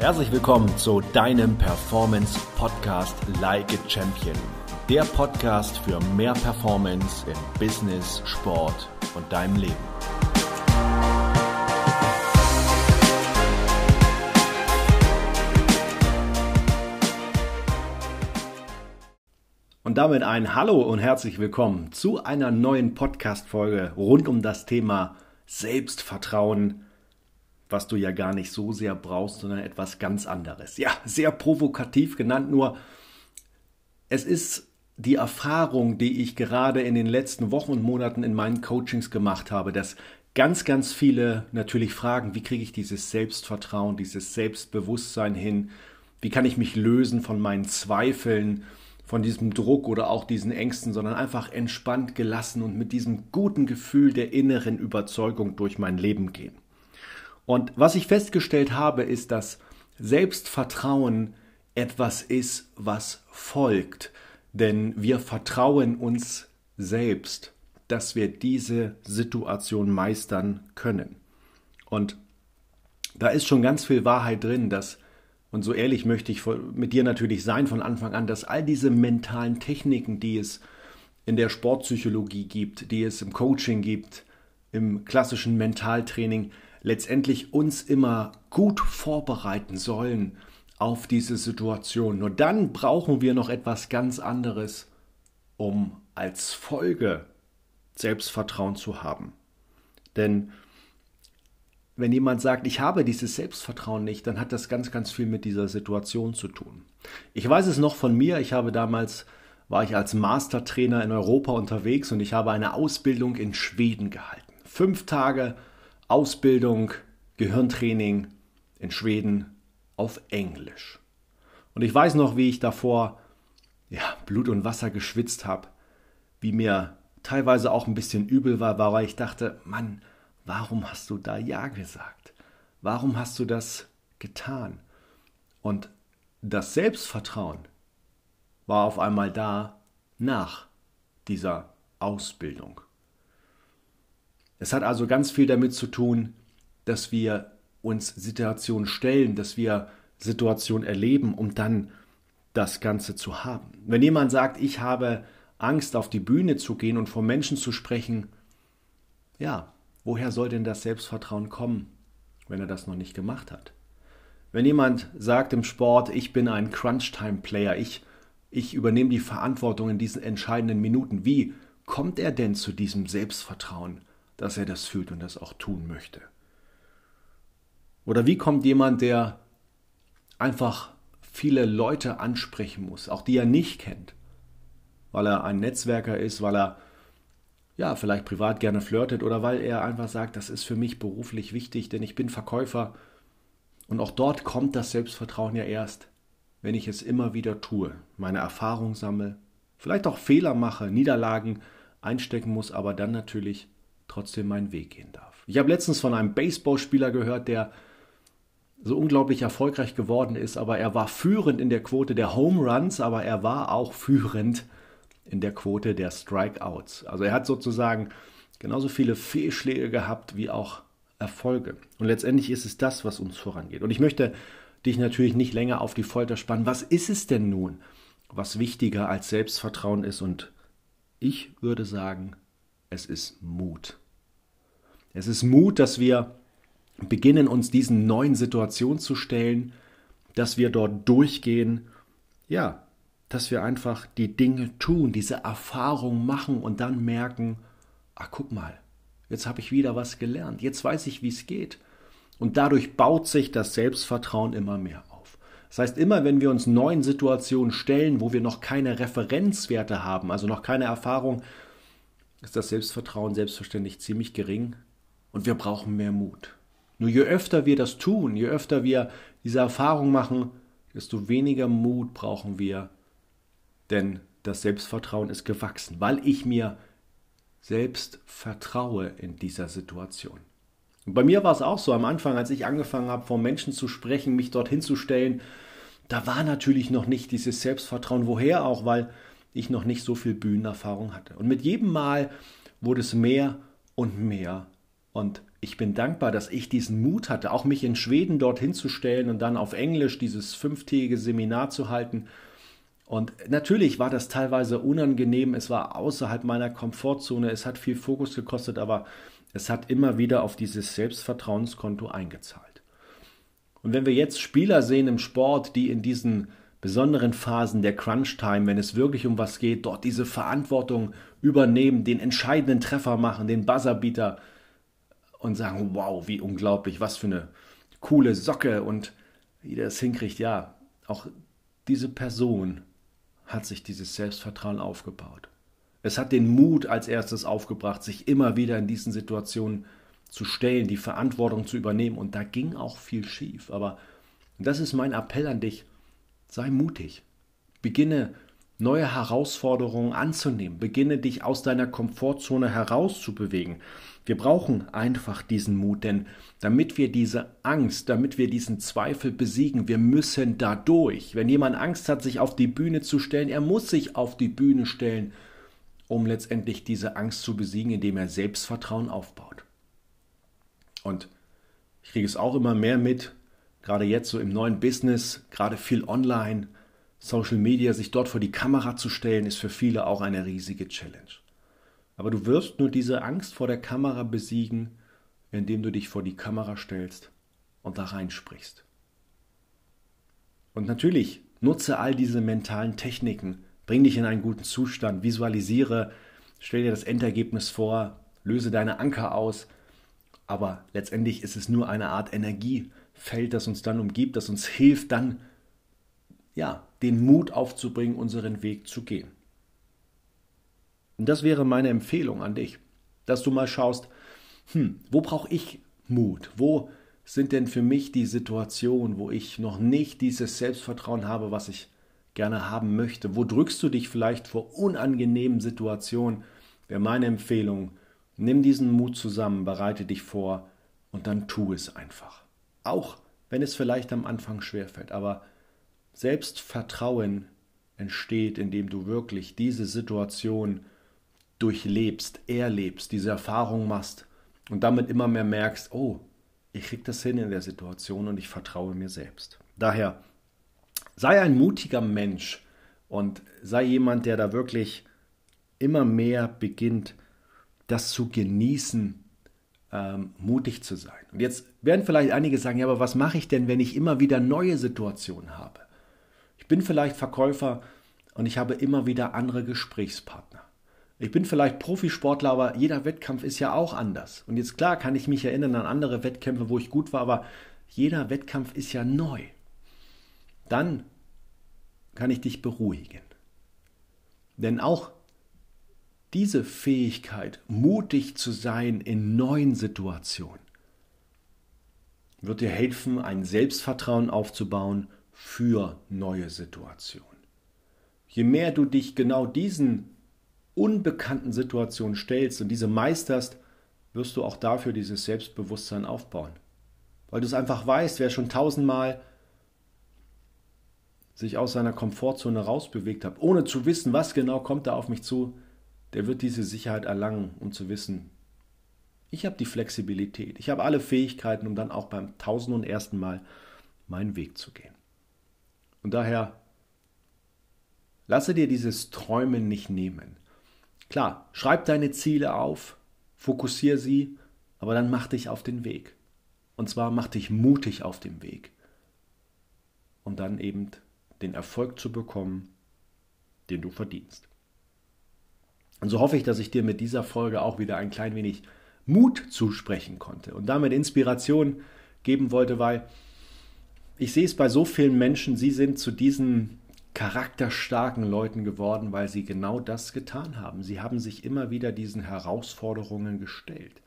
Herzlich willkommen zu deinem Performance Podcast Like a Champion. Der Podcast für mehr Performance im Business, Sport und deinem Leben. Und damit ein Hallo und herzlich willkommen zu einer neuen Podcast-Folge rund um das Thema Selbstvertrauen was du ja gar nicht so sehr brauchst, sondern etwas ganz anderes. Ja, sehr provokativ genannt, nur es ist die Erfahrung, die ich gerade in den letzten Wochen und Monaten in meinen Coachings gemacht habe, dass ganz, ganz viele natürlich fragen, wie kriege ich dieses Selbstvertrauen, dieses Selbstbewusstsein hin, wie kann ich mich lösen von meinen Zweifeln, von diesem Druck oder auch diesen Ängsten, sondern einfach entspannt, gelassen und mit diesem guten Gefühl der inneren Überzeugung durch mein Leben gehen. Und was ich festgestellt habe, ist, dass Selbstvertrauen etwas ist, was folgt. Denn wir vertrauen uns selbst, dass wir diese Situation meistern können. Und da ist schon ganz viel Wahrheit drin, dass, und so ehrlich möchte ich mit dir natürlich sein von Anfang an, dass all diese mentalen Techniken, die es in der Sportpsychologie gibt, die es im Coaching gibt, im klassischen Mentaltraining, letztendlich uns immer gut vorbereiten sollen auf diese Situation. Nur dann brauchen wir noch etwas ganz anderes, um als Folge Selbstvertrauen zu haben. Denn wenn jemand sagt, ich habe dieses Selbstvertrauen nicht, dann hat das ganz, ganz viel mit dieser Situation zu tun. Ich weiß es noch von mir, ich habe damals, war ich als Mastertrainer in Europa unterwegs und ich habe eine Ausbildung in Schweden gehalten. Fünf Tage Ausbildung, Gehirntraining in Schweden auf Englisch. Und ich weiß noch, wie ich davor ja, Blut und Wasser geschwitzt habe, wie mir teilweise auch ein bisschen übel war, weil ich dachte, Mann, warum hast du da Ja gesagt? Warum hast du das getan? Und das Selbstvertrauen war auf einmal da nach dieser Ausbildung. Es hat also ganz viel damit zu tun, dass wir uns Situationen stellen, dass wir Situationen erleben, um dann das Ganze zu haben. Wenn jemand sagt, ich habe Angst, auf die Bühne zu gehen und vor Menschen zu sprechen, ja, woher soll denn das Selbstvertrauen kommen, wenn er das noch nicht gemacht hat? Wenn jemand sagt im Sport, ich bin ein Crunch-Time-Player, ich, ich übernehme die Verantwortung in diesen entscheidenden Minuten, wie kommt er denn zu diesem Selbstvertrauen? Dass er das fühlt und das auch tun möchte? Oder wie kommt jemand, der einfach viele Leute ansprechen muss, auch die er nicht kennt, weil er ein Netzwerker ist, weil er ja vielleicht privat gerne flirtet oder weil er einfach sagt, das ist für mich beruflich wichtig, denn ich bin Verkäufer. Und auch dort kommt das Selbstvertrauen ja erst, wenn ich es immer wieder tue, meine Erfahrung sammle, vielleicht auch Fehler mache, Niederlagen einstecken muss, aber dann natürlich trotzdem meinen Weg gehen darf. Ich habe letztens von einem Baseballspieler gehört, der so unglaublich erfolgreich geworden ist, aber er war führend in der Quote der Home Runs, aber er war auch führend in der Quote der Strikeouts. Also er hat sozusagen genauso viele Fehlschläge gehabt wie auch Erfolge. Und letztendlich ist es das, was uns vorangeht. Und ich möchte dich natürlich nicht länger auf die Folter spannen. Was ist es denn nun, was wichtiger als Selbstvertrauen ist? Und ich würde sagen, es ist Mut. Es ist Mut, dass wir beginnen, uns diesen neuen Situationen zu stellen, dass wir dort durchgehen, ja, dass wir einfach die Dinge tun, diese Erfahrung machen und dann merken, ach guck mal, jetzt habe ich wieder was gelernt, jetzt weiß ich, wie es geht. Und dadurch baut sich das Selbstvertrauen immer mehr auf. Das heißt, immer wenn wir uns neuen Situationen stellen, wo wir noch keine Referenzwerte haben, also noch keine Erfahrung ist das Selbstvertrauen selbstverständlich ziemlich gering und wir brauchen mehr Mut. Nur je öfter wir das tun, je öfter wir diese Erfahrung machen, desto weniger Mut brauchen wir, denn das Selbstvertrauen ist gewachsen, weil ich mir selbst vertraue in dieser Situation. Und bei mir war es auch so am Anfang, als ich angefangen habe, vor Menschen zu sprechen, mich dorthin zu stellen, da war natürlich noch nicht dieses Selbstvertrauen. Woher auch? Weil ich noch nicht so viel Bühnenerfahrung hatte. Und mit jedem Mal wurde es mehr und mehr. Und ich bin dankbar, dass ich diesen Mut hatte, auch mich in Schweden dorthin zu stellen und dann auf Englisch dieses fünftägige Seminar zu halten. Und natürlich war das teilweise unangenehm, es war außerhalb meiner Komfortzone, es hat viel Fokus gekostet, aber es hat immer wieder auf dieses Selbstvertrauenskonto eingezahlt. Und wenn wir jetzt Spieler sehen im Sport, die in diesen besonderen Phasen der Crunch-Time, wenn es wirklich um was geht, dort diese Verantwortung übernehmen, den entscheidenden Treffer machen, den Buzzerbeater und sagen, wow, wie unglaublich, was für eine coole Socke und wie der es hinkriegt. Ja, auch diese Person hat sich dieses Selbstvertrauen aufgebaut. Es hat den Mut als erstes aufgebracht, sich immer wieder in diesen Situationen zu stellen, die Verantwortung zu übernehmen. Und da ging auch viel schief. Aber das ist mein Appell an dich. Sei mutig. Beginne neue Herausforderungen anzunehmen. Beginne dich aus deiner Komfortzone herauszubewegen. Wir brauchen einfach diesen Mut, denn damit wir diese Angst, damit wir diesen Zweifel besiegen, wir müssen da durch. Wenn jemand Angst hat, sich auf die Bühne zu stellen, er muss sich auf die Bühne stellen, um letztendlich diese Angst zu besiegen, indem er Selbstvertrauen aufbaut. Und ich kriege es auch immer mehr mit, gerade jetzt so im neuen Business, gerade viel online, Social Media, sich dort vor die Kamera zu stellen, ist für viele auch eine riesige Challenge. Aber du wirst nur diese Angst vor der Kamera besiegen, indem du dich vor die Kamera stellst und da reinsprichst. Und natürlich nutze all diese mentalen Techniken, bring dich in einen guten Zustand, visualisiere, stell dir das Endergebnis vor, löse deine Anker aus, aber letztendlich ist es nur eine Art Energiefeld, das uns dann umgibt, das uns hilft, dann ja, den Mut aufzubringen, unseren Weg zu gehen. Und das wäre meine Empfehlung an dich, dass du mal schaust, hm, wo brauche ich Mut? Wo sind denn für mich die Situationen, wo ich noch nicht dieses Selbstvertrauen habe, was ich gerne haben möchte? Wo drückst du dich vielleicht vor unangenehmen Situationen? Wäre meine Empfehlung, nimm diesen Mut zusammen, bereite dich vor und dann tu es einfach. Auch wenn es vielleicht am Anfang schwerfällt, aber Selbstvertrauen entsteht, indem du wirklich diese Situation durchlebst, erlebst, diese Erfahrung machst und damit immer mehr merkst, oh, ich krieg das hin in der Situation und ich vertraue mir selbst. Daher sei ein mutiger Mensch und sei jemand, der da wirklich immer mehr beginnt, das zu genießen, ähm, mutig zu sein. Und jetzt werden vielleicht einige sagen, ja, aber was mache ich denn, wenn ich immer wieder neue Situationen habe? Ich bin vielleicht Verkäufer und ich habe immer wieder andere Gesprächspartner. Ich bin vielleicht Profisportler, aber jeder Wettkampf ist ja auch anders. Und jetzt klar kann ich mich erinnern an andere Wettkämpfe, wo ich gut war, aber jeder Wettkampf ist ja neu. Dann kann ich dich beruhigen. Denn auch diese Fähigkeit, mutig zu sein in neuen Situationen, wird dir helfen, ein Selbstvertrauen aufzubauen für neue Situationen. Je mehr du dich genau diesen unbekannten Situation stellst und diese meisterst, wirst du auch dafür dieses Selbstbewusstsein aufbauen. Weil du es einfach weißt, wer schon tausendmal sich aus seiner Komfortzone rausbewegt hat, ohne zu wissen, was genau kommt da auf mich zu, der wird diese Sicherheit erlangen, um zu wissen, ich habe die Flexibilität, ich habe alle Fähigkeiten, um dann auch beim tausend und ersten Mal meinen Weg zu gehen. Und daher lasse dir dieses Träumen nicht nehmen. Klar, schreib deine Ziele auf, fokussiere sie, aber dann mach dich auf den Weg. Und zwar mach dich mutig auf dem Weg. Um dann eben den Erfolg zu bekommen, den du verdienst. Und so hoffe ich, dass ich dir mit dieser Folge auch wieder ein klein wenig Mut zusprechen konnte und damit Inspiration geben wollte, weil ich sehe es bei so vielen Menschen, sie sind zu diesen charakterstarken Leuten geworden, weil sie genau das getan haben. Sie haben sich immer wieder diesen Herausforderungen gestellt.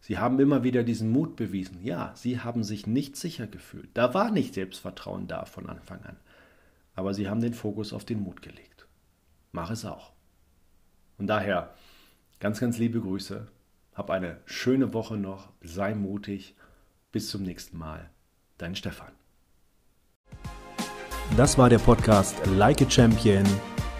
Sie haben immer wieder diesen Mut bewiesen. Ja, sie haben sich nicht sicher gefühlt. Da war nicht Selbstvertrauen da von Anfang an. Aber sie haben den Fokus auf den Mut gelegt. Mach es auch. Und daher ganz, ganz liebe Grüße. Hab eine schöne Woche noch. Sei mutig. Bis zum nächsten Mal. Dein Stefan. Das war der Podcast Like a Champion,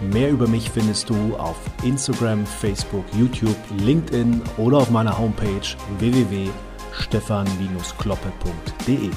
Mehr über mich findest du auf Instagram, Facebook, YouTube, LinkedIn oder auf meiner Homepage www.stefan-kloppe.de.